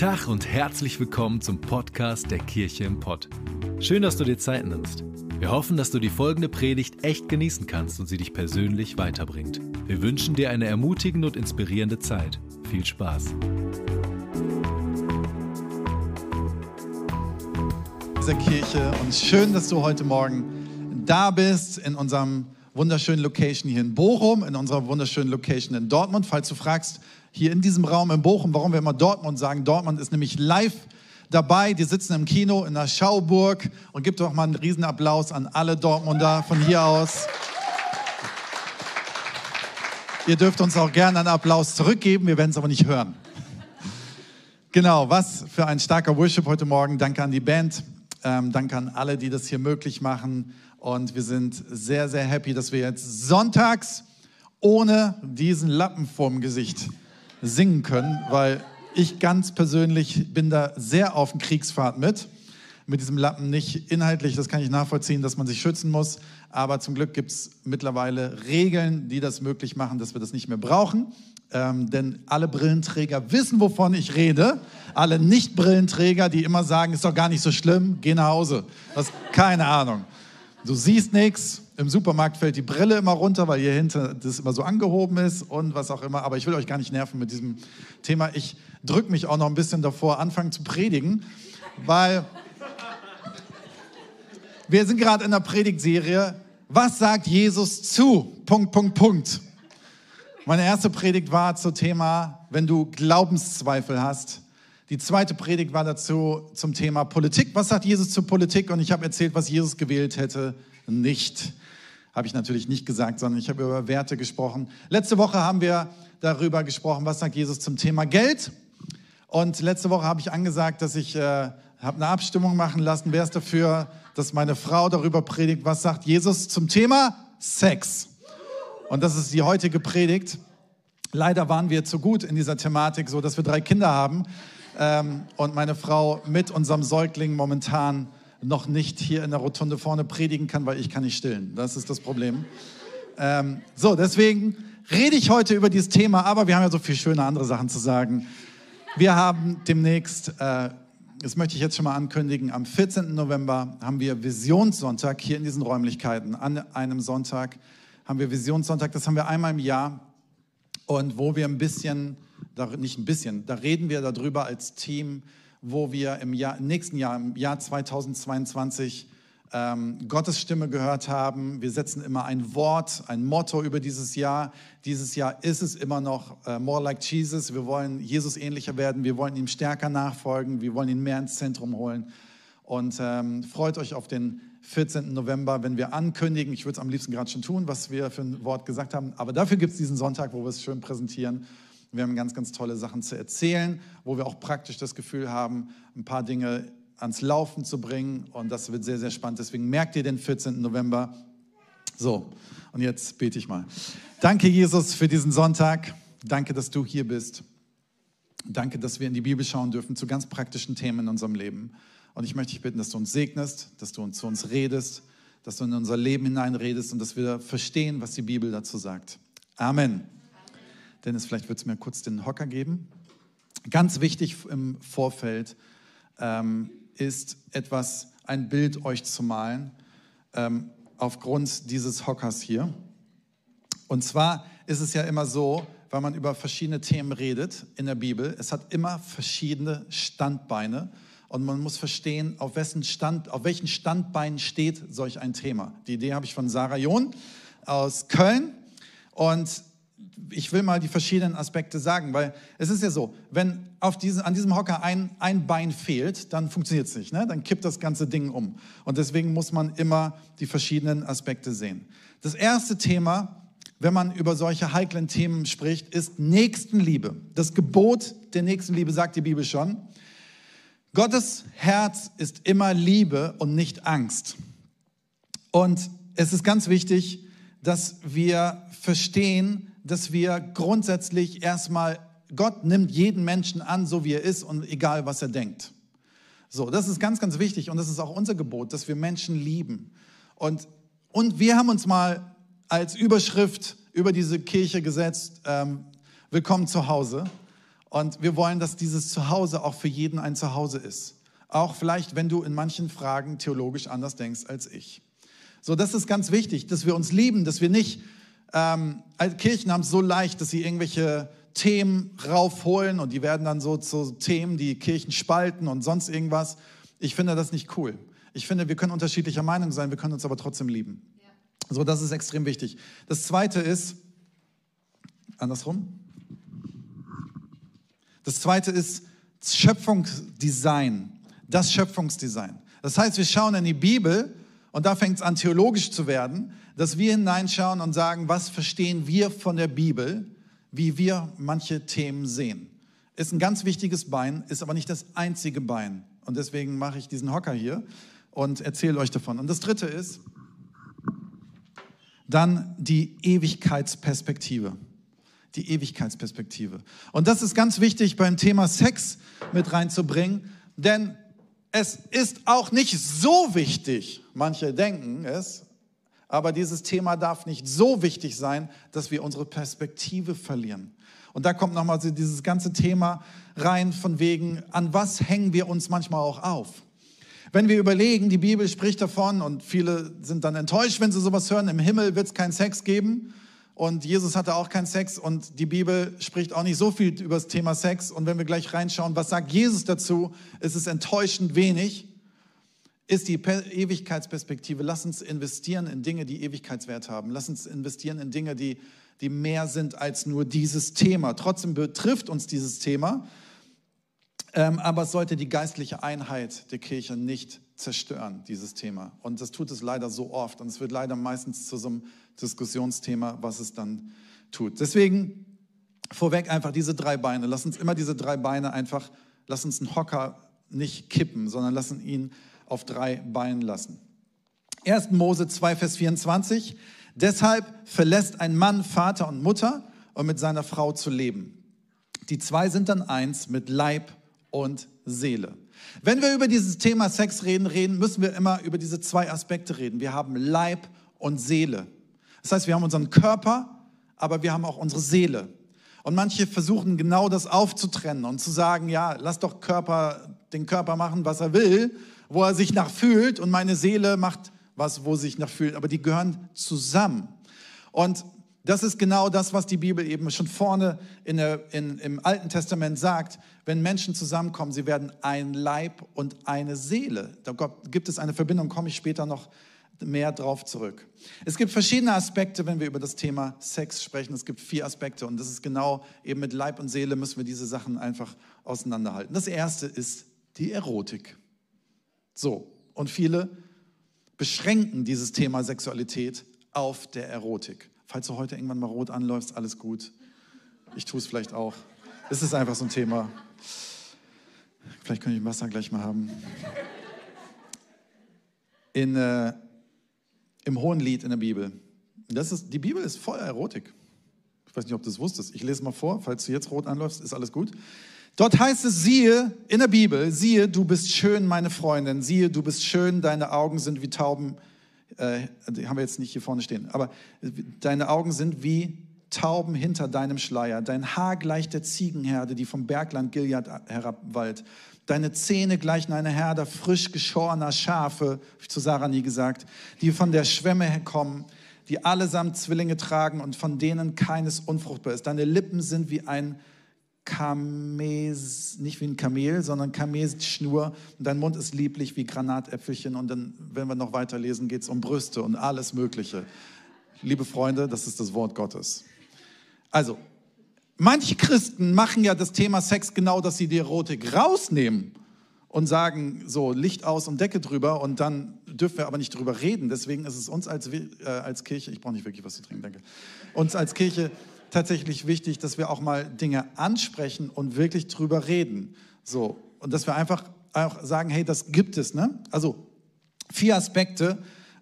Tag und herzlich willkommen zum Podcast der Kirche im Pott. Schön, dass du dir Zeit nimmst. Wir hoffen, dass du die folgende Predigt echt genießen kannst und sie dich persönlich weiterbringt. Wir wünschen dir eine ermutigende und inspirierende Zeit. Viel Spaß. Dieser Kirche und schön, dass du heute Morgen da bist in unserem wunderschönen Location hier in Bochum, in unserer wunderschönen Location in Dortmund. Falls du fragst, hier in diesem Raum in Bochum, warum wir immer Dortmund sagen. Dortmund ist nämlich live dabei. Die sitzen im Kino in der Schauburg und gibt doch mal einen Riesenapplaus an alle Dortmunder von hier aus. Ihr dürft uns auch gerne einen Applaus zurückgeben, wir werden es aber nicht hören. Genau, was für ein starker Worship heute Morgen. Danke an die Band, ähm, danke an alle, die das hier möglich machen. Und wir sind sehr, sehr happy, dass wir jetzt sonntags ohne diesen Lappen vorm Gesicht singen können, weil ich ganz persönlich bin da sehr auf den Kriegsfahrt mit. Mit diesem Lappen nicht inhaltlich, das kann ich nachvollziehen, dass man sich schützen muss. Aber zum Glück gibt es mittlerweile Regeln, die das möglich machen, dass wir das nicht mehr brauchen. Ähm, denn alle Brillenträger wissen, wovon ich rede. Alle Nicht-Brillenträger, die immer sagen, ist doch gar nicht so schlimm, geh nach Hause. Das keine Ahnung. Du siehst nichts, im Supermarkt fällt die Brille immer runter, weil hier hinten das immer so angehoben ist und was auch immer. Aber ich will euch gar nicht nerven mit diesem Thema. Ich drücke mich auch noch ein bisschen davor, anfangen zu predigen, weil wir sind gerade in der Predigtserie. Was sagt Jesus zu? Punkt, Punkt, Punkt. Meine erste Predigt war zum Thema, wenn du Glaubenszweifel hast. Die zweite Predigt war dazu zum Thema Politik. Was sagt Jesus zur Politik? Und ich habe erzählt, was Jesus gewählt hätte. Nicht. Habe ich natürlich nicht gesagt, sondern ich habe über Werte gesprochen. Letzte Woche haben wir darüber gesprochen, was sagt Jesus zum Thema Geld. Und letzte Woche habe ich angesagt, dass ich äh, habe eine Abstimmung machen lassen. Wer ist dafür, dass meine Frau darüber predigt, was sagt Jesus zum Thema Sex? Und das ist die heutige Predigt. Leider waren wir zu gut in dieser Thematik, so dass wir drei Kinder haben ähm, und meine Frau mit unserem Säugling momentan noch nicht hier in der Rotunde vorne predigen kann, weil ich kann nicht stillen. Das ist das Problem. Ähm, so, deswegen rede ich heute über dieses Thema, aber wir haben ja so viel schöne andere Sachen zu sagen. Wir haben demnächst, äh, das möchte ich jetzt schon mal ankündigen, am 14. November haben wir Visionssonntag hier in diesen Räumlichkeiten. An einem Sonntag haben wir Visionssonntag, das haben wir einmal im Jahr und wo wir ein bisschen, nicht ein bisschen, da reden wir darüber als Team, wo wir im, Jahr, nächsten Jahr, im Jahr 2022, ähm, Gottes Stimme gehört haben. Wir setzen immer ein Wort, ein Motto über dieses Jahr. Dieses Jahr ist es immer noch äh, More Like Jesus. Wir wollen Jesus ähnlicher werden. Wir wollen ihm stärker nachfolgen. Wir wollen ihn mehr ins Zentrum holen. Und ähm, freut euch auf den 14. November, wenn wir ankündigen, ich würde es am liebsten gerade schon tun, was wir für ein Wort gesagt haben, aber dafür gibt es diesen Sonntag, wo wir es schön präsentieren wir haben ganz, ganz tolle Sachen zu erzählen, wo wir auch praktisch das Gefühl haben, ein paar Dinge ans Laufen zu bringen. Und das wird sehr, sehr spannend. Deswegen merkt ihr den 14. November. So, und jetzt bete ich mal. Danke, Jesus, für diesen Sonntag. Danke, dass du hier bist. Danke, dass wir in die Bibel schauen dürfen zu ganz praktischen Themen in unserem Leben. Und ich möchte dich bitten, dass du uns segnest, dass du uns zu uns redest, dass du in unser Leben hineinredest und dass wir verstehen, was die Bibel dazu sagt. Amen. Dennis, vielleicht würdest du mir kurz den Hocker geben. Ganz wichtig im Vorfeld ähm, ist etwas, ein Bild euch zu malen, ähm, aufgrund dieses Hockers hier. Und zwar ist es ja immer so, weil man über verschiedene Themen redet in der Bibel, es hat immer verschiedene Standbeine und man muss verstehen, auf welchen, Stand, auf welchen Standbeinen steht solch ein Thema. Die Idee habe ich von Sarah John aus Köln und ich will mal die verschiedenen Aspekte sagen, weil es ist ja so, wenn auf diese, an diesem Hocker ein, ein Bein fehlt, dann funktioniert es nicht, ne? dann kippt das ganze Ding um. Und deswegen muss man immer die verschiedenen Aspekte sehen. Das erste Thema, wenn man über solche heiklen Themen spricht, ist Nächstenliebe. Das Gebot der Nächstenliebe sagt die Bibel schon. Gottes Herz ist immer Liebe und nicht Angst. Und es ist ganz wichtig, dass wir verstehen, dass wir grundsätzlich erstmal, Gott nimmt jeden Menschen an, so wie er ist und egal, was er denkt. So, das ist ganz, ganz wichtig und das ist auch unser Gebot, dass wir Menschen lieben. Und, und wir haben uns mal als Überschrift über diese Kirche gesetzt, ähm, Willkommen zu Hause. Und wir wollen, dass dieses Zuhause auch für jeden ein Zuhause ist. Auch vielleicht, wenn du in manchen Fragen theologisch anders denkst als ich. So, das ist ganz wichtig, dass wir uns lieben, dass wir nicht, ähm, Kirchen haben es so leicht, dass sie irgendwelche Themen raufholen und die werden dann so zu Themen, die Kirchen spalten und sonst irgendwas. Ich finde das nicht cool. Ich finde, wir können unterschiedlicher Meinung sein, wir können uns aber trotzdem lieben. Ja. So, das ist extrem wichtig. Das zweite ist, andersrum. Das zweite ist Schöpfungsdesign. Das Schöpfungsdesign. Das heißt, wir schauen in die Bibel und da fängt es an, theologisch zu werden, dass wir hineinschauen und sagen, was verstehen wir von der Bibel, wie wir manche Themen sehen. Ist ein ganz wichtiges Bein, ist aber nicht das einzige Bein. Und deswegen mache ich diesen Hocker hier und erzähle euch davon. Und das dritte ist dann die Ewigkeitsperspektive. Die Ewigkeitsperspektive. Und das ist ganz wichtig beim Thema Sex mit reinzubringen, denn es ist auch nicht so wichtig, manche denken es, aber dieses Thema darf nicht so wichtig sein, dass wir unsere Perspektive verlieren. Und da kommt nochmal dieses ganze Thema rein von wegen, an was hängen wir uns manchmal auch auf? Wenn wir überlegen, die Bibel spricht davon und viele sind dann enttäuscht, wenn sie sowas hören, im Himmel wird es keinen Sex geben und Jesus hatte auch keinen Sex und die Bibel spricht auch nicht so viel über das Thema Sex und wenn wir gleich reinschauen, was sagt Jesus dazu, ist es enttäuschend wenig, ist die Ewigkeitsperspektive. Lass uns investieren in Dinge, die Ewigkeitswert haben. Lass uns investieren in Dinge, die, die mehr sind als nur dieses Thema. Trotzdem betrifft uns dieses Thema ähm, aber es sollte die geistliche Einheit der Kirche nicht zerstören, dieses Thema. Und das tut es leider so oft. Und es wird leider meistens zu so einem Diskussionsthema, was es dann tut. Deswegen vorweg einfach diese drei Beine. Lass uns immer diese drei Beine einfach, lass uns einen Hocker nicht kippen, sondern lassen ihn auf drei Beinen lassen. 1. Mose 2, Vers 24. Deshalb verlässt ein Mann Vater und Mutter, um mit seiner Frau zu leben. Die zwei sind dann eins mit Leib und Seele. Wenn wir über dieses Thema Sex reden, reden, müssen wir immer über diese zwei Aspekte reden. Wir haben Leib und Seele. Das heißt, wir haben unseren Körper, aber wir haben auch unsere Seele. Und manche versuchen genau das aufzutrennen und zu sagen, ja, lass doch Körper, den Körper machen, was er will, wo er sich nach fühlt und meine Seele macht was, wo sie sich nach fühlt. Aber die gehören zusammen. Und das ist genau das, was die Bibel eben schon vorne in der, in, im Alten Testament sagt. Wenn Menschen zusammenkommen, sie werden ein Leib und eine Seele. Da gibt es eine Verbindung, komme ich später noch mehr drauf zurück. Es gibt verschiedene Aspekte, wenn wir über das Thema Sex sprechen. Es gibt vier Aspekte und das ist genau eben mit Leib und Seele müssen wir diese Sachen einfach auseinanderhalten. Das erste ist die Erotik. So, und viele beschränken dieses Thema Sexualität auf der Erotik. Falls du heute irgendwann mal rot anläufst, alles gut. Ich tue es vielleicht auch. Es ist einfach so ein Thema. Vielleicht könnte ich Wasser gleich mal haben. In, äh, Im Hohen Lied in der Bibel. Das ist, die Bibel ist voll Erotik. Ich weiß nicht, ob du das wusstest. Ich lese mal vor, falls du jetzt rot anläufst, ist alles gut. Dort heißt es, siehe, in der Bibel, siehe, du bist schön, meine Freundin, siehe, du bist schön, deine Augen sind wie Tauben äh, die haben wir jetzt nicht hier vorne stehen, aber deine Augen sind wie Tauben hinter deinem Schleier. Dein Haar gleicht der Ziegenherde, die vom Bergland Gilead herabwallt. Deine Zähne gleichen einer Herde frisch geschorener Schafe, habe ich zu Sarah nie gesagt, die von der Schwemme herkommen, die allesamt Zwillinge tragen und von denen keines unfruchtbar ist. Deine Lippen sind wie ein Kames, nicht wie ein Kamel, sondern Kamesschnur. Und dein Mund ist lieblich wie Granatäpfelchen. Und dann, wenn wir noch weiterlesen, geht es um Brüste und alles Mögliche. Liebe Freunde, das ist das Wort Gottes. Also, manche Christen machen ja das Thema Sex genau, dass sie die Erotik rausnehmen und sagen so Licht aus und Decke drüber und dann dürfen wir aber nicht drüber reden. Deswegen ist es uns als, äh, als Kirche, ich brauche nicht wirklich was zu trinken, danke, uns als Kirche tatsächlich wichtig, dass wir auch mal Dinge ansprechen und wirklich drüber reden. So. Und dass wir einfach auch sagen, hey, das gibt es. Ne? Also vier Aspekte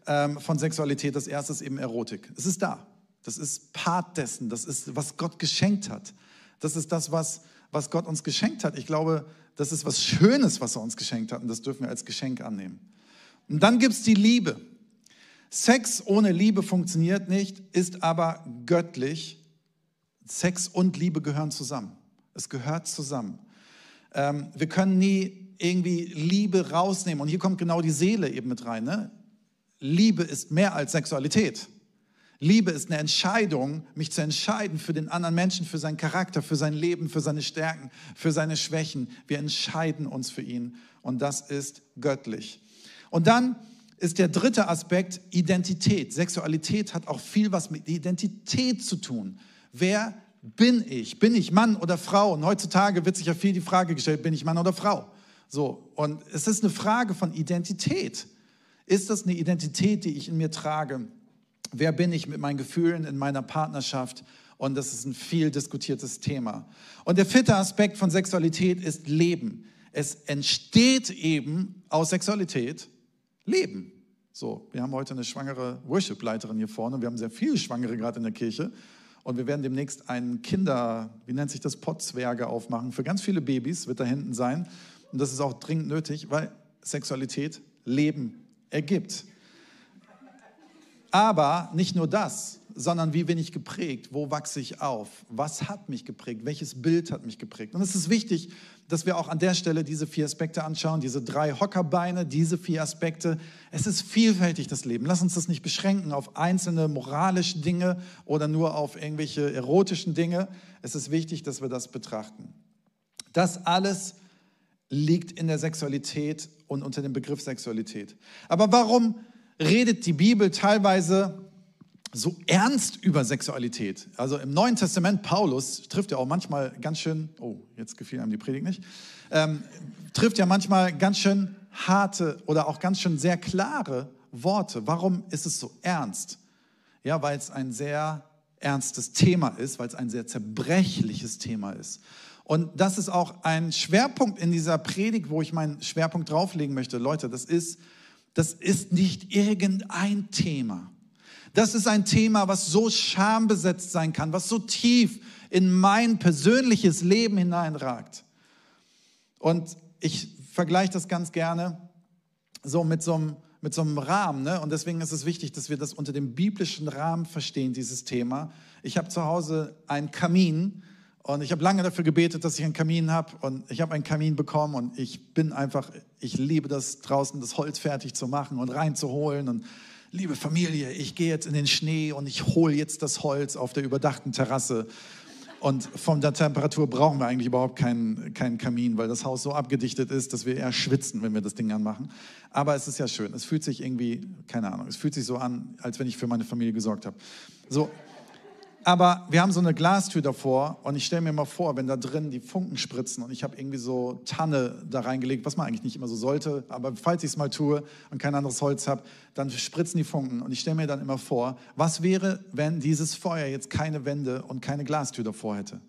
ähm, von Sexualität. Das erste ist eben Erotik. Es ist da. Das ist Part dessen. Das ist, was Gott geschenkt hat. Das ist das, was, was Gott uns geschenkt hat. Ich glaube, das ist was Schönes, was er uns geschenkt hat. Und das dürfen wir als Geschenk annehmen. Und dann gibt es die Liebe. Sex ohne Liebe funktioniert nicht, ist aber göttlich Sex und Liebe gehören zusammen. Es gehört zusammen. Ähm, wir können nie irgendwie Liebe rausnehmen. Und hier kommt genau die Seele eben mit rein. Ne? Liebe ist mehr als Sexualität. Liebe ist eine Entscheidung, mich zu entscheiden für den anderen Menschen, für seinen Charakter, für sein Leben, für seine Stärken, für seine Schwächen. Wir entscheiden uns für ihn und das ist göttlich. Und dann ist der dritte Aspekt Identität. Sexualität hat auch viel was mit Identität zu tun. Wer bin ich? Bin ich Mann oder Frau? Und heutzutage wird sich ja viel die Frage gestellt, bin ich Mann oder Frau? So, und es ist eine Frage von Identität. Ist das eine Identität, die ich in mir trage? Wer bin ich mit meinen Gefühlen in meiner Partnerschaft? Und das ist ein viel diskutiertes Thema. Und der vierte Aspekt von Sexualität ist Leben. Es entsteht eben aus Sexualität Leben. So, wir haben heute eine schwangere Worship-Leiterin hier vorne. Wir haben sehr viele Schwangere gerade in der Kirche. Und wir werden demnächst einen Kinder, wie nennt sich das, Pottzwerge aufmachen. Für ganz viele Babys wird da hinten sein. Und das ist auch dringend nötig, weil Sexualität Leben ergibt. Aber nicht nur das, sondern wie bin ich geprägt? Wo wachse ich auf? Was hat mich geprägt? Welches Bild hat mich geprägt? Und es ist wichtig, dass wir auch an der Stelle diese vier Aspekte anschauen, diese drei Hockerbeine, diese vier Aspekte. Es ist vielfältig, das Leben. Lass uns das nicht beschränken auf einzelne moralische Dinge oder nur auf irgendwelche erotischen Dinge. Es ist wichtig, dass wir das betrachten. Das alles liegt in der Sexualität und unter dem Begriff Sexualität. Aber warum redet die Bibel teilweise so ernst über Sexualität. Also im Neuen Testament, Paulus trifft ja auch manchmal ganz schön, oh, jetzt gefiel einem die Predigt nicht, ähm, trifft ja manchmal ganz schön harte oder auch ganz schön sehr klare Worte. Warum ist es so ernst? Ja, weil es ein sehr ernstes Thema ist, weil es ein sehr zerbrechliches Thema ist. Und das ist auch ein Schwerpunkt in dieser Predigt, wo ich meinen Schwerpunkt drauflegen möchte. Leute, das ist das ist nicht irgendein Thema. Das ist ein Thema, was so schambesetzt sein kann, was so tief in mein persönliches Leben hineinragt. Und ich vergleiche das ganz gerne so mit so einem, mit so einem Rahmen. Ne? Und deswegen ist es wichtig, dass wir das unter dem biblischen Rahmen verstehen, dieses Thema. Ich habe zu Hause einen Kamin und ich habe lange dafür gebetet, dass ich einen Kamin habe. Und ich habe einen Kamin bekommen und ich bin einfach, ich liebe das draußen, das Holz fertig zu machen und reinzuholen. Und liebe Familie, ich gehe jetzt in den Schnee und ich hole jetzt das Holz auf der überdachten Terrasse. Und von der Temperatur brauchen wir eigentlich überhaupt keinen, keinen Kamin, weil das Haus so abgedichtet ist, dass wir eher schwitzen, wenn wir das Ding anmachen. Aber es ist ja schön. Es fühlt sich irgendwie, keine Ahnung, es fühlt sich so an, als wenn ich für meine Familie gesorgt habe. So, aber wir haben so eine Glastür davor und ich stelle mir mal vor, wenn da drin die Funken spritzen und ich habe irgendwie so Tanne da reingelegt, was man eigentlich nicht immer so sollte, aber falls ich es mal tue und kein anderes Holz habe, dann spritzen die Funken und ich stelle mir dann immer vor, was wäre, wenn dieses Feuer jetzt keine Wände und keine Glastür davor hätte?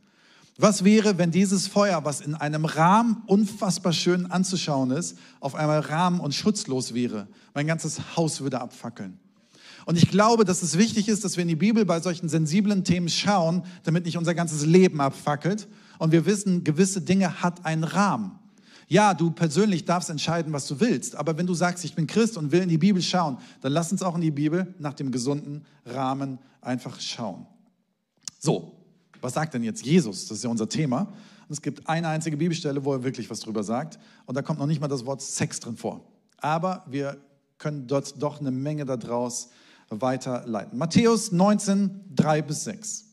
Was wäre, wenn dieses Feuer, was in einem Rahmen unfassbar schön anzuschauen ist, auf einmal rahmen- und schutzlos wäre? Mein ganzes Haus würde abfackeln. Und ich glaube, dass es wichtig ist, dass wir in die Bibel bei solchen sensiblen Themen schauen, damit nicht unser ganzes Leben abfackelt. Und wir wissen, gewisse Dinge hat einen Rahmen. Ja, du persönlich darfst entscheiden, was du willst. Aber wenn du sagst, ich bin Christ und will in die Bibel schauen, dann lass uns auch in die Bibel nach dem gesunden Rahmen einfach schauen. So, was sagt denn jetzt Jesus? Das ist ja unser Thema. Und es gibt eine einzige Bibelstelle, wo er wirklich was drüber sagt. Und da kommt noch nicht mal das Wort Sex drin vor. Aber wir können dort doch eine Menge daraus weiterleiten. Matthäus 19, 3 bis 6.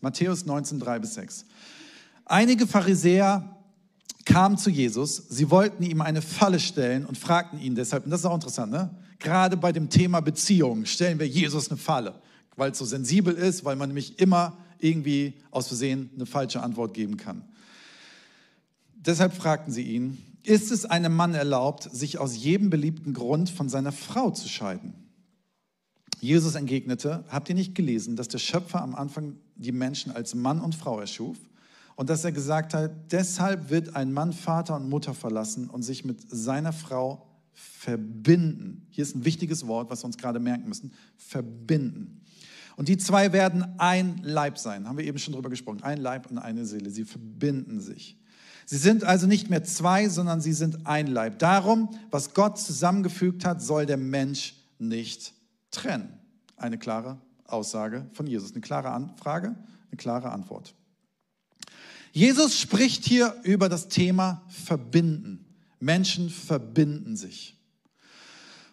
Matthäus 19, 3 bis 6. Einige Pharisäer kamen zu Jesus, sie wollten ihm eine Falle stellen und fragten ihn deshalb, und das ist auch interessant, ne? gerade bei dem Thema Beziehung stellen wir Jesus eine Falle, weil es so sensibel ist, weil man nämlich immer irgendwie aus Versehen eine falsche Antwort geben kann. Deshalb fragten sie ihn, ist es einem Mann erlaubt, sich aus jedem beliebten Grund von seiner Frau zu scheiden? Jesus entgegnete, habt ihr nicht gelesen, dass der Schöpfer am Anfang die Menschen als Mann und Frau erschuf? Und dass er gesagt hat, deshalb wird ein Mann Vater und Mutter verlassen und sich mit seiner Frau verbinden. Hier ist ein wichtiges Wort, was wir uns gerade merken müssen. Verbinden. Und die zwei werden ein Leib sein. Haben wir eben schon drüber gesprochen. Ein Leib und eine Seele. Sie verbinden sich. Sie sind also nicht mehr zwei, sondern sie sind ein Leib. Darum, was Gott zusammengefügt hat, soll der Mensch nicht trennen? Eine klare Aussage von Jesus, eine klare Anfrage, eine klare Antwort. Jesus spricht hier über das Thema Verbinden. Menschen verbinden sich.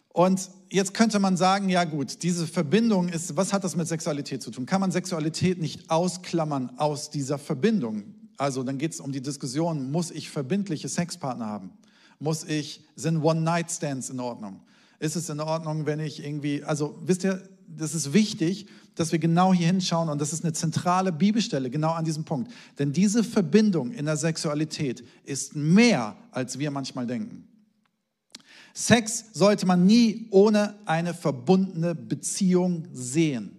Und jetzt könnte man sagen, ja gut, diese Verbindung ist, was hat das mit Sexualität zu tun? Kann man Sexualität nicht ausklammern aus dieser Verbindung? Also dann geht es um die Diskussion, muss ich verbindliche Sexpartner haben? Muss ich, sind One-Night-Stands in Ordnung? Ist es in Ordnung, wenn ich irgendwie, also wisst ihr, das ist wichtig, dass wir genau hier hinschauen und das ist eine zentrale Bibelstelle, genau an diesem Punkt. Denn diese Verbindung in der Sexualität ist mehr, als wir manchmal denken. Sex sollte man nie ohne eine verbundene Beziehung sehen.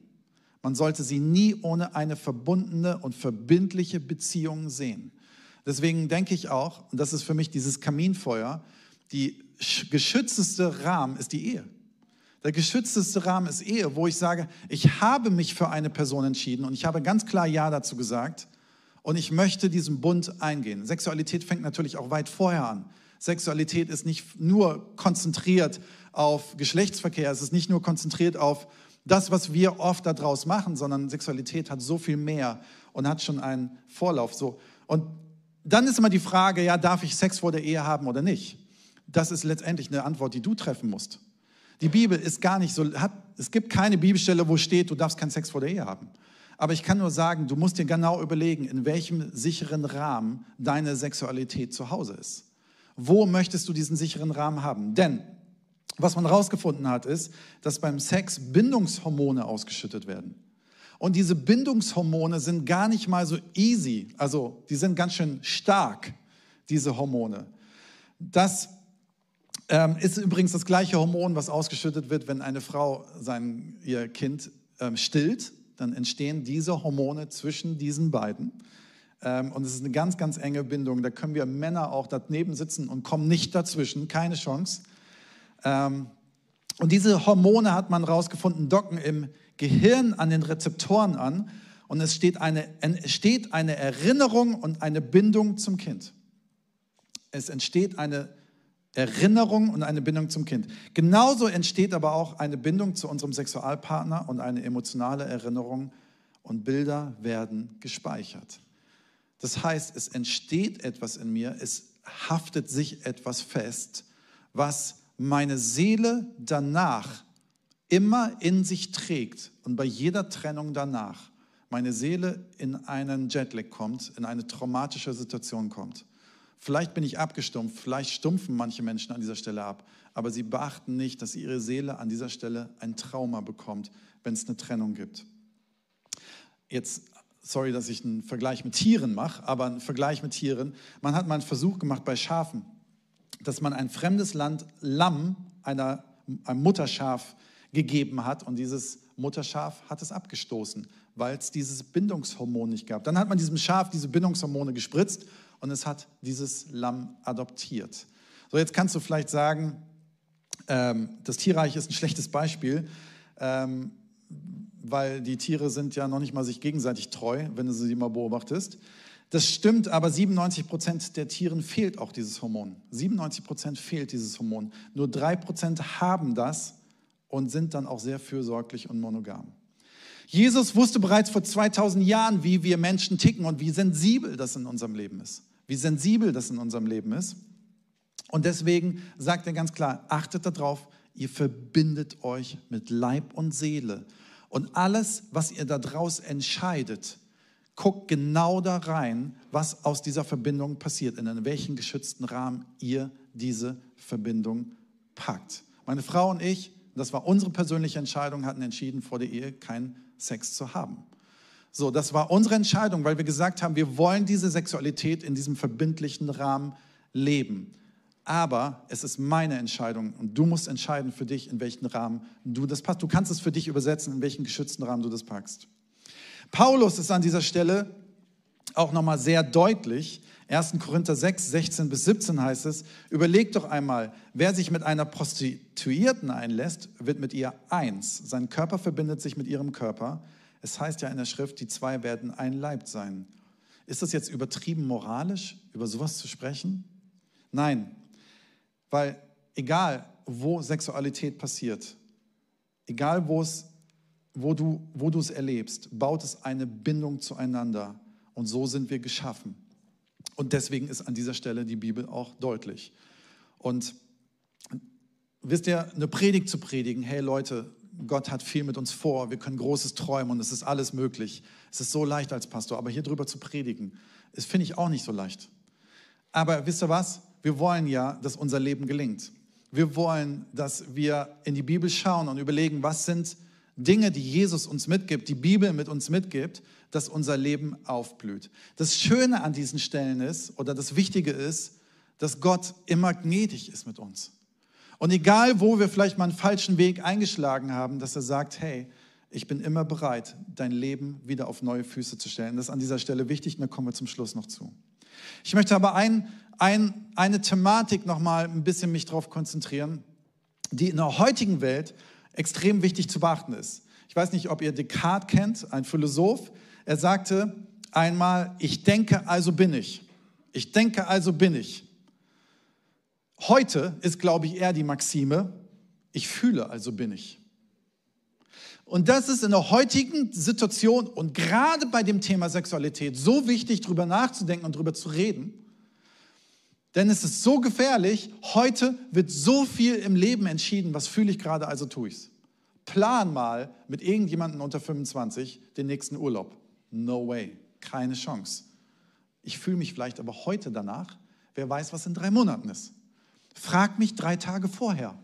Man sollte sie nie ohne eine verbundene und verbindliche Beziehung sehen. Deswegen denke ich auch, und das ist für mich dieses Kaminfeuer, die geschützteste Rahmen ist die Ehe. Der geschützteste Rahmen ist Ehe, wo ich sage, ich habe mich für eine Person entschieden und ich habe ganz klar Ja dazu gesagt und ich möchte diesen Bund eingehen. Sexualität fängt natürlich auch weit vorher an. Sexualität ist nicht nur konzentriert auf Geschlechtsverkehr, es ist nicht nur konzentriert auf das, was wir oft daraus machen, sondern Sexualität hat so viel mehr und hat schon einen Vorlauf. So. Und dann ist immer die Frage, ja, darf ich Sex vor der Ehe haben oder nicht? Das ist letztendlich eine Antwort, die du treffen musst. Die Bibel ist gar nicht so, hat, es gibt keine Bibelstelle, wo steht, du darfst keinen Sex vor der Ehe haben. Aber ich kann nur sagen, du musst dir genau überlegen, in welchem sicheren Rahmen deine Sexualität zu Hause ist. Wo möchtest du diesen sicheren Rahmen haben? Denn was man herausgefunden hat, ist, dass beim Sex Bindungshormone ausgeschüttet werden. Und diese Bindungshormone sind gar nicht mal so easy, also die sind ganz schön stark, diese Hormone. Das ähm, ist übrigens das gleiche Hormon, was ausgeschüttet wird, wenn eine Frau sein, ihr Kind ähm, stillt. Dann entstehen diese Hormone zwischen diesen beiden. Ähm, und es ist eine ganz, ganz enge Bindung. Da können wir Männer auch daneben sitzen und kommen nicht dazwischen. Keine Chance. Ähm, und diese Hormone hat man herausgefunden, docken im Gehirn an den Rezeptoren an. Und es steht eine, entsteht eine Erinnerung und eine Bindung zum Kind. Es entsteht eine Erinnerung und eine Bindung zum Kind. Genauso entsteht aber auch eine Bindung zu unserem Sexualpartner und eine emotionale Erinnerung und Bilder werden gespeichert. Das heißt, es entsteht etwas in mir, es haftet sich etwas fest, was meine Seele danach immer in sich trägt und bei jeder Trennung danach meine Seele in einen Jetlag kommt, in eine traumatische Situation kommt. Vielleicht bin ich abgestumpft, vielleicht stumpfen manche Menschen an dieser Stelle ab, aber sie beachten nicht, dass ihre Seele an dieser Stelle ein Trauma bekommt, wenn es eine Trennung gibt. Jetzt, sorry, dass ich einen Vergleich mit Tieren mache, aber einen Vergleich mit Tieren. Man hat mal einen Versuch gemacht bei Schafen, dass man ein fremdes Land Lamm einer, einem Mutterschaf gegeben hat und dieses Mutterschaf hat es abgestoßen, weil es dieses Bindungshormon nicht gab. Dann hat man diesem Schaf diese Bindungshormone gespritzt und es hat dieses Lamm adoptiert. So, jetzt kannst du vielleicht sagen, ähm, das Tierreich ist ein schlechtes Beispiel, ähm, weil die Tiere sind ja noch nicht mal sich gegenseitig treu, wenn du sie mal beobachtest. Das stimmt, aber 97 Prozent der Tieren fehlt auch dieses Hormon. 97 Prozent fehlt dieses Hormon. Nur drei Prozent haben das und sind dann auch sehr fürsorglich und monogam. Jesus wusste bereits vor 2000 Jahren, wie wir Menschen ticken und wie sensibel das in unserem Leben ist wie sensibel das in unserem Leben ist. Und deswegen sagt er ganz klar, achtet darauf, ihr verbindet euch mit Leib und Seele. Und alles, was ihr daraus entscheidet, guckt genau da rein, was aus dieser Verbindung passiert, in welchen geschützten Rahmen ihr diese Verbindung packt. Meine Frau und ich, das war unsere persönliche Entscheidung, hatten entschieden, vor der Ehe keinen Sex zu haben. So, das war unsere Entscheidung, weil wir gesagt haben, wir wollen diese Sexualität in diesem verbindlichen Rahmen leben. Aber es ist meine Entscheidung und du musst entscheiden für dich, in welchen Rahmen du das passt. Du kannst es für dich übersetzen, in welchen geschützten Rahmen du das packst. Paulus ist an dieser Stelle auch nochmal sehr deutlich. 1. Korinther 6, 16 bis 17 heißt es, überleg doch einmal, wer sich mit einer Prostituierten einlässt, wird mit ihr eins. Sein Körper verbindet sich mit ihrem Körper. Es heißt ja in der Schrift, die zwei werden ein Leib sein. Ist das jetzt übertrieben moralisch, über sowas zu sprechen? Nein, weil egal, wo Sexualität passiert, egal, wo, es, wo, du, wo du es erlebst, baut es eine Bindung zueinander. Und so sind wir geschaffen. Und deswegen ist an dieser Stelle die Bibel auch deutlich. Und wisst ihr, eine Predigt zu predigen, hey Leute, Gott hat viel mit uns vor, wir können Großes träumen und es ist alles möglich. Es ist so leicht als Pastor, aber hier drüber zu predigen, das finde ich auch nicht so leicht. Aber wisst ihr was? Wir wollen ja, dass unser Leben gelingt. Wir wollen, dass wir in die Bibel schauen und überlegen, was sind Dinge, die Jesus uns mitgibt, die Bibel mit uns mitgibt, dass unser Leben aufblüht. Das Schöne an diesen Stellen ist, oder das Wichtige ist, dass Gott immer gnädig ist mit uns. Und egal, wo wir vielleicht mal einen falschen Weg eingeschlagen haben, dass er sagt, hey, ich bin immer bereit, dein Leben wieder auf neue Füße zu stellen. Das ist an dieser Stelle wichtig und da kommen wir zum Schluss noch zu. Ich möchte aber ein, ein, eine Thematik noch mal ein bisschen mich darauf konzentrieren, die in der heutigen Welt extrem wichtig zu beachten ist. Ich weiß nicht, ob ihr Descartes kennt, ein Philosoph. Er sagte einmal, ich denke, also bin ich. Ich denke, also bin ich. Heute ist, glaube ich, eher die Maxime, ich fühle, also bin ich. Und das ist in der heutigen Situation und gerade bei dem Thema Sexualität so wichtig, darüber nachzudenken und darüber zu reden. Denn es ist so gefährlich, heute wird so viel im Leben entschieden, was fühle ich gerade, also tue ich es. Plan mal mit irgendjemandem unter 25 den nächsten Urlaub. No way, keine Chance. Ich fühle mich vielleicht aber heute danach, wer weiß, was in drei Monaten ist. Frag mich drei Tage vorher.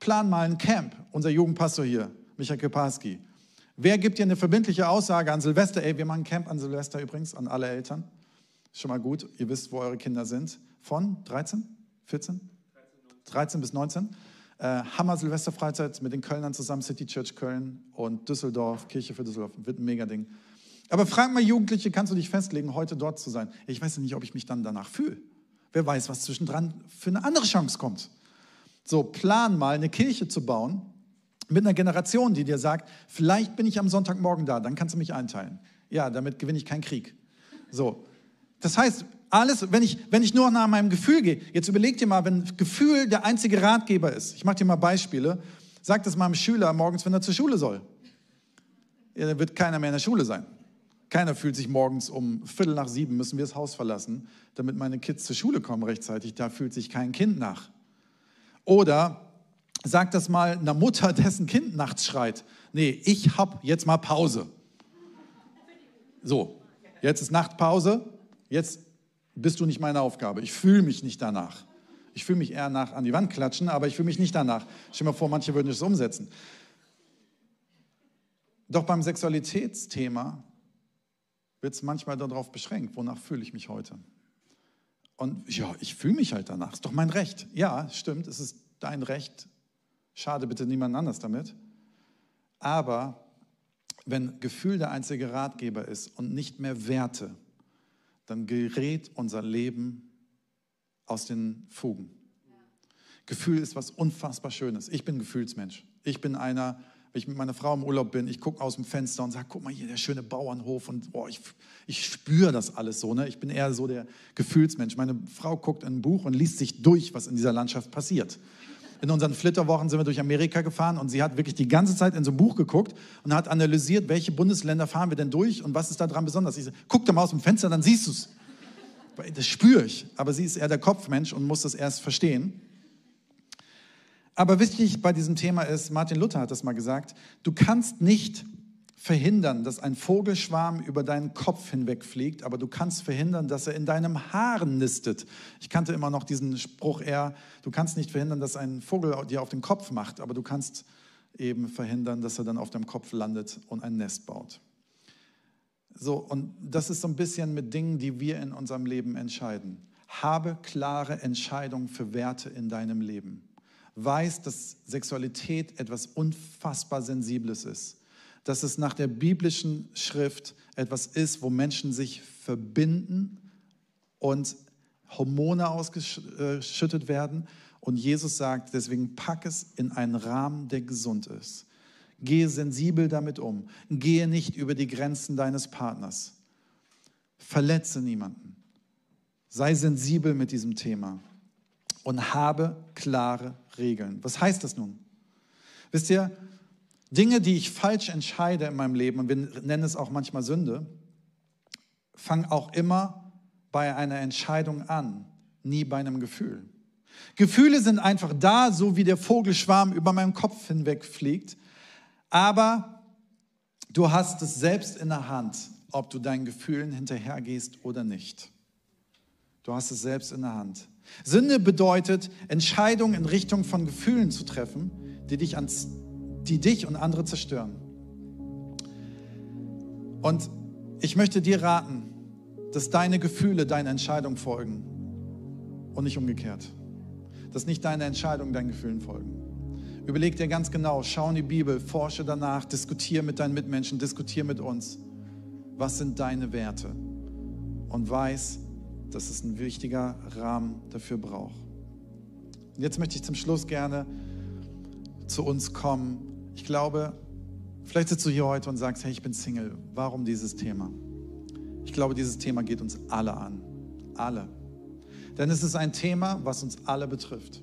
Plan mal ein Camp, unser Jugendpastor hier, Michael Keparski. Wer gibt dir eine verbindliche Aussage an Silvester? Ey, wir machen ein Camp an Silvester übrigens, an alle Eltern. Schon mal gut, ihr wisst, wo eure Kinder sind. Von 13, 14? 13 bis 19. Äh, Hammer Silvesterfreizeit mit den Kölnern zusammen, City Church Köln und Düsseldorf, Kirche für Düsseldorf. Wird ein mega Ding. Aber frag mal Jugendliche, kannst du dich festlegen, heute dort zu sein? Ich weiß nicht, ob ich mich dann danach fühle. Wer weiß, was zwischendran für eine andere Chance kommt. So, plan mal eine Kirche zu bauen mit einer Generation, die dir sagt, vielleicht bin ich am Sonntagmorgen da, dann kannst du mich einteilen. Ja, damit gewinne ich keinen Krieg. So, das heißt, alles, wenn ich, wenn ich nur nach meinem Gefühl gehe, jetzt überleg dir mal, wenn Gefühl der einzige Ratgeber ist, ich mache dir mal Beispiele, sag das meinem Schüler morgens, wenn er zur Schule soll. Ja, dann wird keiner mehr in der Schule sein. Keiner fühlt sich morgens um Viertel nach sieben, müssen wir das Haus verlassen, damit meine Kids zur Schule kommen rechtzeitig. Da fühlt sich kein Kind nach. Oder sag das mal einer Mutter, dessen Kind nachts schreit. Nee, ich hab jetzt mal Pause. So, jetzt ist Nachtpause. Jetzt bist du nicht meine Aufgabe. Ich fühle mich nicht danach. Ich fühle mich eher nach an die Wand klatschen, aber ich fühle mich nicht danach. Stell dir mal vor, manche würden es umsetzen. Doch beim Sexualitätsthema wird es manchmal darauf beschränkt, wonach fühle ich mich heute. Und ja, ich fühle mich halt danach, ist doch mein Recht. Ja, stimmt, es ist dein Recht. Schade bitte niemand anders damit. Aber wenn Gefühl der einzige Ratgeber ist und nicht mehr Werte, dann gerät unser Leben aus den Fugen. Gefühl ist was unfassbar Schönes. Ich bin Gefühlsmensch. Ich bin einer, wenn ich mit meiner Frau im Urlaub bin, ich gucke aus dem Fenster und sage, guck mal hier, der schöne Bauernhof und boah, ich, ich spüre das alles so. Ne? Ich bin eher so der Gefühlsmensch. Meine Frau guckt in ein Buch und liest sich durch, was in dieser Landschaft passiert. In unseren Flitterwochen sind wir durch Amerika gefahren und sie hat wirklich die ganze Zeit in so ein Buch geguckt und hat analysiert, welche Bundesländer fahren wir denn durch und was ist da dran besonders. Ich sage, guck doch mal aus dem Fenster, dann siehst du es. Das spüre ich, aber sie ist eher der Kopfmensch und muss das erst verstehen. Aber wichtig bei diesem Thema ist, Martin Luther hat das mal gesagt, du kannst nicht verhindern, dass ein Vogelschwarm über deinen Kopf hinwegfliegt, aber du kannst verhindern, dass er in deinem Haaren nistet. Ich kannte immer noch diesen Spruch eher, du kannst nicht verhindern, dass ein Vogel dir auf den Kopf macht, aber du kannst eben verhindern, dass er dann auf deinem Kopf landet und ein Nest baut. So, und das ist so ein bisschen mit Dingen, die wir in unserem Leben entscheiden. Habe klare Entscheidungen für Werte in deinem Leben weiß, dass Sexualität etwas unfassbar Sensibles ist. Dass es nach der biblischen Schrift etwas ist, wo Menschen sich verbinden und Hormone ausgeschüttet werden. Und Jesus sagt, deswegen pack es in einen Rahmen, der gesund ist. Gehe sensibel damit um. Gehe nicht über die Grenzen deines Partners. Verletze niemanden. Sei sensibel mit diesem Thema und habe klare Regeln. Was heißt das nun? Wisst ihr, Dinge, die ich falsch entscheide in meinem Leben, und wir nennen es auch manchmal Sünde, fangen auch immer bei einer Entscheidung an, nie bei einem Gefühl. Gefühle sind einfach da, so wie der Vogelschwarm über meinem Kopf hinwegfliegt. Aber du hast es selbst in der Hand, ob du deinen Gefühlen hinterhergehst oder nicht. Du hast es selbst in der Hand. Sünde bedeutet, Entscheidungen in Richtung von Gefühlen zu treffen, die dich, ans, die dich und andere zerstören. Und ich möchte dir raten, dass deine Gefühle deine Entscheidung folgen und nicht umgekehrt. Dass nicht deine Entscheidungen deinen Gefühlen folgen. Überleg dir ganz genau, schau in die Bibel, forsche danach, diskutiere mit deinen Mitmenschen, diskutiere mit uns. Was sind deine Werte? Und weiß, dass es ein wichtiger Rahmen dafür braucht. Und jetzt möchte ich zum Schluss gerne zu uns kommen. Ich glaube, vielleicht sitzt du hier heute und sagst, hey, ich bin Single. Warum dieses Thema? Ich glaube, dieses Thema geht uns alle an. Alle. Denn es ist ein Thema, was uns alle betrifft.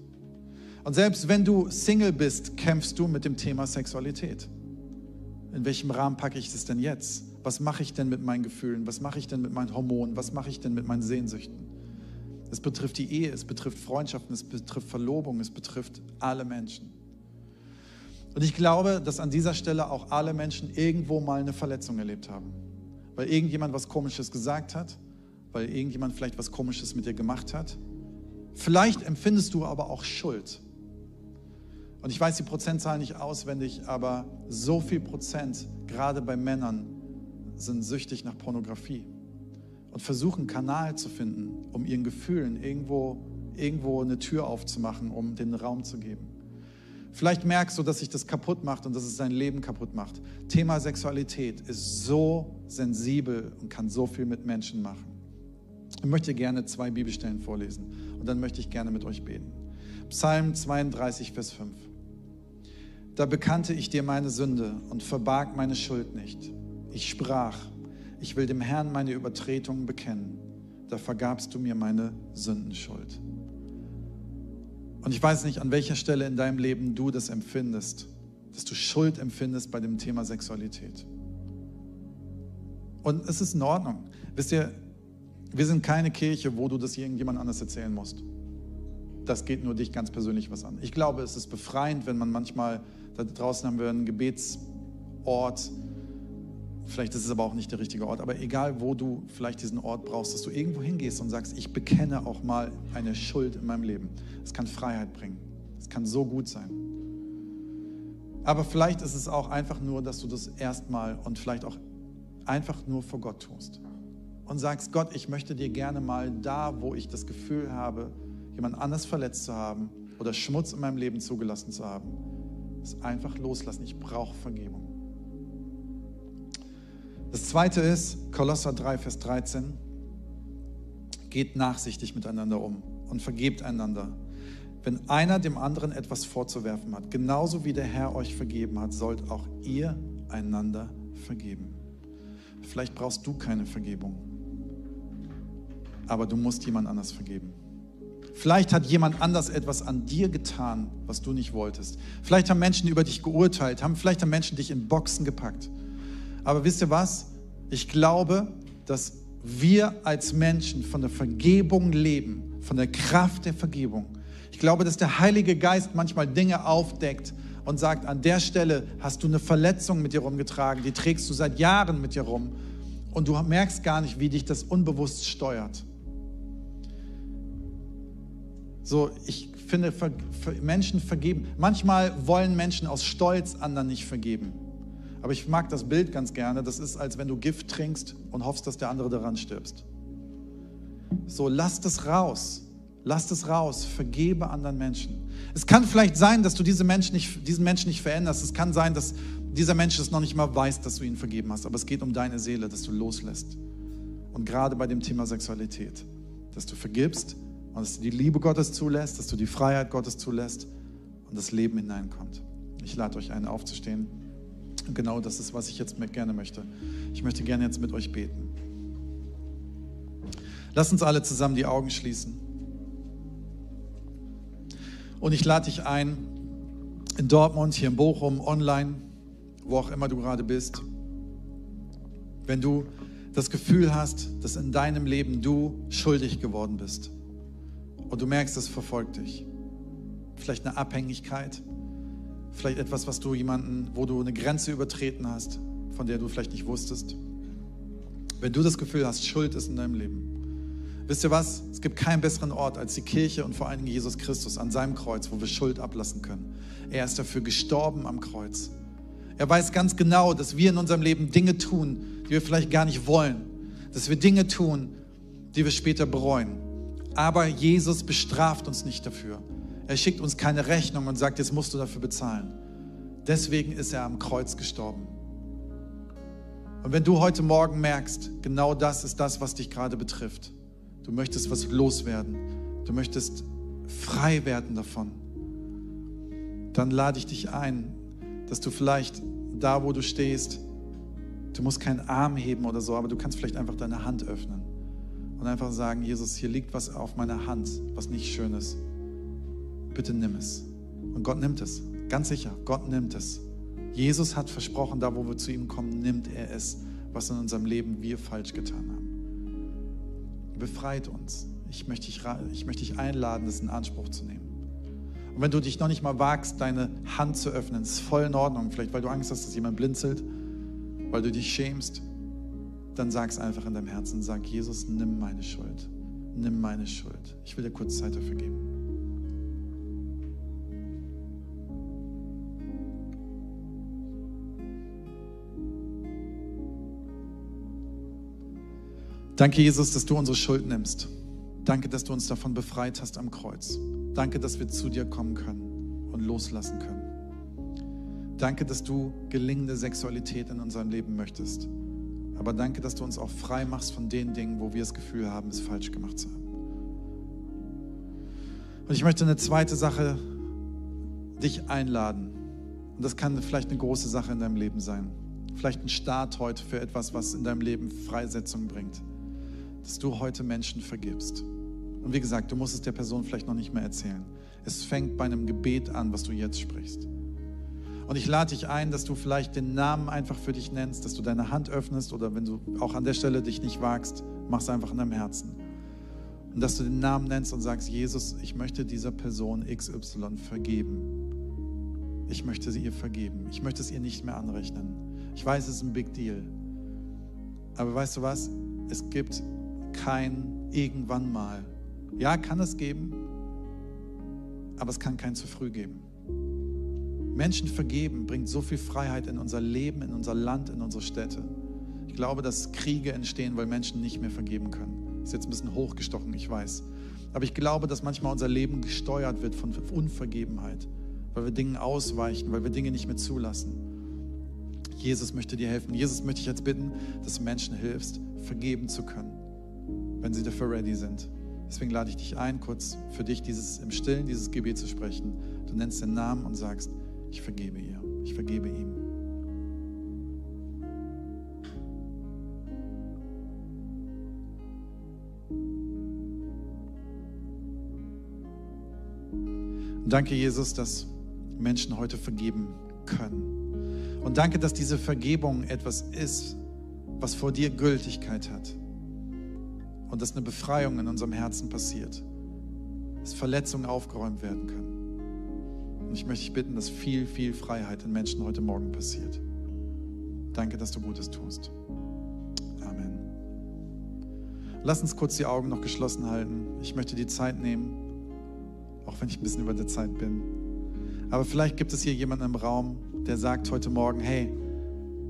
Und selbst wenn du Single bist, kämpfst du mit dem Thema Sexualität. In welchem Rahmen packe ich das denn jetzt? Was mache ich denn mit meinen Gefühlen? Was mache ich denn mit meinen Hormonen? Was mache ich denn mit meinen Sehnsüchten? Es betrifft die Ehe, es betrifft Freundschaften, es betrifft Verlobung, es betrifft alle Menschen. Und ich glaube, dass an dieser Stelle auch alle Menschen irgendwo mal eine Verletzung erlebt haben. Weil irgendjemand was Komisches gesagt hat, weil irgendjemand vielleicht was Komisches mit dir gemacht hat. Vielleicht empfindest du aber auch Schuld. Und ich weiß die Prozentzahl nicht auswendig, aber so viel Prozent, gerade bei Männern, sind süchtig nach Pornografie und versuchen, Kanal zu finden, um ihren Gefühlen irgendwo, irgendwo eine Tür aufzumachen, um den Raum zu geben. Vielleicht merkst du, dass sich das kaputt macht und dass es dein Leben kaputt macht. Thema Sexualität ist so sensibel und kann so viel mit Menschen machen. Ich möchte gerne zwei Bibelstellen vorlesen und dann möchte ich gerne mit euch beten. Psalm 32, Vers 5. Da bekannte ich dir meine Sünde und verbarg meine Schuld nicht. Ich sprach, ich will dem Herrn meine Übertretungen bekennen. Da vergabst du mir meine Sündenschuld. Und ich weiß nicht, an welcher Stelle in deinem Leben du das empfindest, dass du Schuld empfindest bei dem Thema Sexualität. Und es ist in Ordnung. Wisst ihr, wir sind keine Kirche, wo du das irgendjemand anders erzählen musst. Das geht nur dich ganz persönlich was an. Ich glaube, es ist befreiend, wenn man manchmal, da draußen haben wir einen Gebetsort, Vielleicht ist es aber auch nicht der richtige Ort, aber egal, wo du vielleicht diesen Ort brauchst, dass du irgendwo hingehst und sagst, ich bekenne auch mal eine Schuld in meinem Leben. Es kann Freiheit bringen. Es kann so gut sein. Aber vielleicht ist es auch einfach nur, dass du das erstmal und vielleicht auch einfach nur vor Gott tust. Und sagst, Gott, ich möchte dir gerne mal da, wo ich das Gefühl habe, jemand anders verletzt zu haben oder Schmutz in meinem Leben zugelassen zu haben, es einfach loslassen. Ich brauche Vergebung. Das zweite ist, Kolosser 3, Vers 13, geht nachsichtig miteinander um und vergebt einander. Wenn einer dem anderen etwas vorzuwerfen hat, genauso wie der Herr euch vergeben hat, sollt auch ihr einander vergeben. Vielleicht brauchst du keine Vergebung, aber du musst jemand anders vergeben. Vielleicht hat jemand anders etwas an dir getan, was du nicht wolltest. Vielleicht haben Menschen über dich geurteilt, haben, vielleicht haben Menschen dich in Boxen gepackt. Aber wisst ihr was? Ich glaube, dass wir als Menschen von der Vergebung leben, von der Kraft der Vergebung. Ich glaube, dass der Heilige Geist manchmal Dinge aufdeckt und sagt, an der Stelle hast du eine Verletzung mit dir rumgetragen, die trägst du seit Jahren mit dir rum und du merkst gar nicht, wie dich das unbewusst steuert. So, ich finde, Menschen vergeben. Manchmal wollen Menschen aus Stolz anderen nicht vergeben. Aber ich mag das Bild ganz gerne. Das ist, als wenn du Gift trinkst und hoffst, dass der andere daran stirbst. So, lass das raus. Lass das raus. Vergebe anderen Menschen. Es kann vielleicht sein, dass du diese Menschen nicht, diesen Menschen nicht veränderst. Es kann sein, dass dieser Mensch es noch nicht mal weiß, dass du ihn vergeben hast. Aber es geht um deine Seele, dass du loslässt. Und gerade bei dem Thema Sexualität, dass du vergibst und dass du die Liebe Gottes zulässt, dass du die Freiheit Gottes zulässt und das Leben hineinkommt. Ich lade euch ein, aufzustehen. Und genau das ist, was ich jetzt gerne möchte. Ich möchte gerne jetzt mit euch beten. Lass uns alle zusammen die Augen schließen. Und ich lade dich ein, in Dortmund, hier in Bochum, online, wo auch immer du gerade bist. Wenn du das Gefühl hast, dass in deinem Leben du schuldig geworden bist und du merkst, es verfolgt dich. Vielleicht eine Abhängigkeit, vielleicht etwas, was du jemanden, wo du eine Grenze übertreten hast, von der du vielleicht nicht wusstest. Wenn du das Gefühl hast, Schuld ist in deinem Leben, wisst ihr was? Es gibt keinen besseren Ort als die Kirche und vor allen Dingen Jesus Christus an seinem Kreuz, wo wir Schuld ablassen können. Er ist dafür gestorben am Kreuz. Er weiß ganz genau, dass wir in unserem Leben Dinge tun, die wir vielleicht gar nicht wollen. Dass wir Dinge tun, die wir später bereuen. Aber Jesus bestraft uns nicht dafür. Er schickt uns keine Rechnung und sagt, jetzt musst du dafür bezahlen. Deswegen ist er am Kreuz gestorben. Und wenn du heute Morgen merkst, genau das ist das, was dich gerade betrifft, du möchtest was loswerden, du möchtest frei werden davon, dann lade ich dich ein, dass du vielleicht da, wo du stehst, du musst keinen Arm heben oder so, aber du kannst vielleicht einfach deine Hand öffnen und einfach sagen, Jesus, hier liegt was auf meiner Hand, was nicht schön ist. Bitte nimm es. Und Gott nimmt es. Ganz sicher, Gott nimmt es. Jesus hat versprochen, da wo wir zu ihm kommen, nimmt er es, was in unserem Leben wir falsch getan haben. Befreit uns. Ich möchte dich, ich möchte dich einladen, das in Anspruch zu nehmen. Und wenn du dich noch nicht mal wagst, deine Hand zu öffnen, ist voll in Ordnung. Vielleicht, weil du Angst hast, dass jemand blinzelt, weil du dich schämst, dann sag es einfach in deinem Herzen. Sag, Jesus, nimm meine Schuld. Nimm meine Schuld. Ich will dir kurz Zeit dafür geben. Danke, Jesus, dass du unsere Schuld nimmst. Danke, dass du uns davon befreit hast am Kreuz. Danke, dass wir zu dir kommen können und loslassen können. Danke, dass du gelingende Sexualität in unserem Leben möchtest. Aber danke, dass du uns auch frei machst von den Dingen, wo wir das Gefühl haben, es falsch gemacht zu haben. Und ich möchte eine zweite Sache dich einladen. Und das kann vielleicht eine große Sache in deinem Leben sein. Vielleicht ein Start heute für etwas, was in deinem Leben Freisetzung bringt. Dass du heute Menschen vergibst. Und wie gesagt, du musst es der Person vielleicht noch nicht mehr erzählen. Es fängt bei einem Gebet an, was du jetzt sprichst. Und ich lade dich ein, dass du vielleicht den Namen einfach für dich nennst, dass du deine Hand öffnest oder wenn du auch an der Stelle dich nicht wagst, mach es einfach in deinem Herzen. Und dass du den Namen nennst und sagst, Jesus, ich möchte dieser Person XY vergeben. Ich möchte sie ihr vergeben. Ich möchte es ihr nicht mehr anrechnen. Ich weiß, es ist ein Big Deal. Aber weißt du was? Es gibt kein irgendwann mal. Ja, kann es geben, aber es kann kein zu früh geben. Menschen vergeben bringt so viel Freiheit in unser Leben, in unser Land, in unsere Städte. Ich glaube, dass Kriege entstehen, weil Menschen nicht mehr vergeben können. Ist jetzt ein bisschen hochgestochen, ich weiß. Aber ich glaube, dass manchmal unser Leben gesteuert wird von Unvergebenheit, weil wir Dingen ausweichen, weil wir Dinge nicht mehr zulassen. Jesus möchte dir helfen. Jesus möchte ich jetzt bitten, dass du Menschen hilfst, vergeben zu können, wenn sie dafür ready sind. Deswegen lade ich dich ein, kurz für dich dieses im Stillen dieses Gebet zu sprechen. Du nennst den Namen und sagst, ich vergebe ihr, ich vergebe ihm. danke, Jesus, dass Menschen heute vergeben können. Und danke, dass diese Vergebung etwas ist, was vor dir Gültigkeit hat und dass eine Befreiung in unserem Herzen passiert, dass Verletzungen aufgeräumt werden können. Und ich möchte dich bitten, dass viel, viel Freiheit in Menschen heute Morgen passiert. Danke, dass du Gutes tust. Amen. Lass uns kurz die Augen noch geschlossen halten. Ich möchte die Zeit nehmen, auch wenn ich ein bisschen über der Zeit bin. Aber vielleicht gibt es hier jemanden im Raum, der sagt heute Morgen, hey,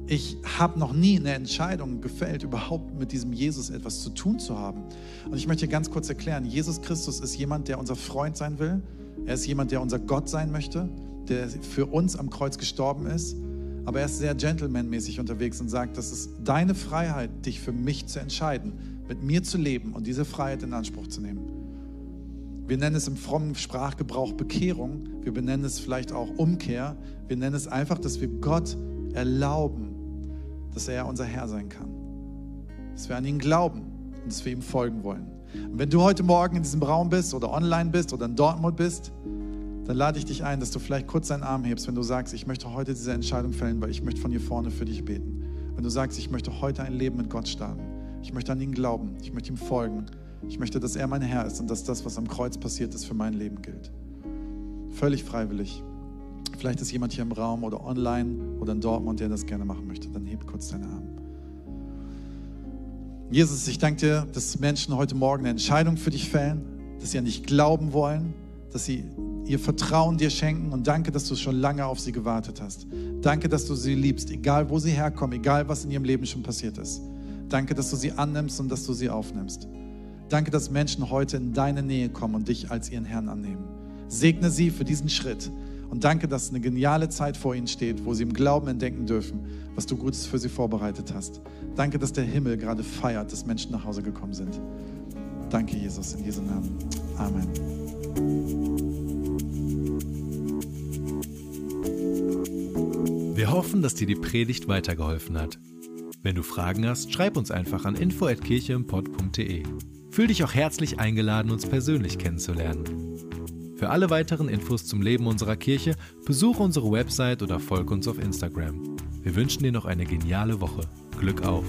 ich habe noch nie eine Entscheidung gefällt, überhaupt mit diesem Jesus etwas zu tun zu haben. Und ich möchte ganz kurz erklären, Jesus Christus ist jemand, der unser Freund sein will. Er ist jemand, der unser Gott sein möchte, der für uns am Kreuz gestorben ist. Aber er ist sehr gentlemanmäßig unterwegs und sagt, das ist deine Freiheit, dich für mich zu entscheiden, mit mir zu leben und diese Freiheit in Anspruch zu nehmen. Wir nennen es im frommen Sprachgebrauch Bekehrung. Wir benennen es vielleicht auch Umkehr. Wir nennen es einfach, dass wir Gott erlauben, dass er unser Herr sein kann. Dass wir an ihn glauben und dass wir ihm folgen wollen. Und wenn du heute Morgen in diesem Raum bist oder online bist oder in Dortmund bist, dann lade ich dich ein, dass du vielleicht kurz deinen Arm hebst, wenn du sagst, ich möchte heute diese Entscheidung fällen, weil ich möchte von hier vorne für dich beten. Wenn du sagst, ich möchte heute ein Leben mit Gott starten, Ich möchte an ihn glauben. Ich möchte ihm folgen. Ich möchte, dass er mein Herr ist und dass das, was am Kreuz passiert ist, für mein Leben gilt. Völlig freiwillig. Vielleicht ist jemand hier im Raum oder online oder in Dortmund, der das gerne machen möchte. Dann heb kurz deine Arme. Jesus, ich danke dir, dass Menschen heute Morgen eine Entscheidung für dich fällen, dass sie an dich glauben wollen, dass sie ihr Vertrauen dir schenken und danke, dass du schon lange auf sie gewartet hast. Danke, dass du sie liebst, egal wo sie herkommen, egal was in ihrem Leben schon passiert ist. Danke, dass du sie annimmst und dass du sie aufnimmst. Danke, dass Menschen heute in deine Nähe kommen und dich als ihren Herrn annehmen. Segne sie für diesen Schritt und danke, dass eine geniale Zeit vor ihnen steht, wo sie im Glauben entdecken dürfen, was du Gutes für sie vorbereitet hast. Danke, dass der Himmel gerade feiert, dass Menschen nach Hause gekommen sind. Danke, Jesus, in Jesu Namen. Amen. Wir hoffen, dass dir die Predigt weitergeholfen hat. Wenn du Fragen hast, schreib uns einfach an info@kircheimpod.de. Fühl dich auch herzlich eingeladen, uns persönlich kennenzulernen. Für alle weiteren Infos zum Leben unserer Kirche besuche unsere Website oder folge uns auf Instagram. Wir wünschen dir noch eine geniale Woche. Glück auf!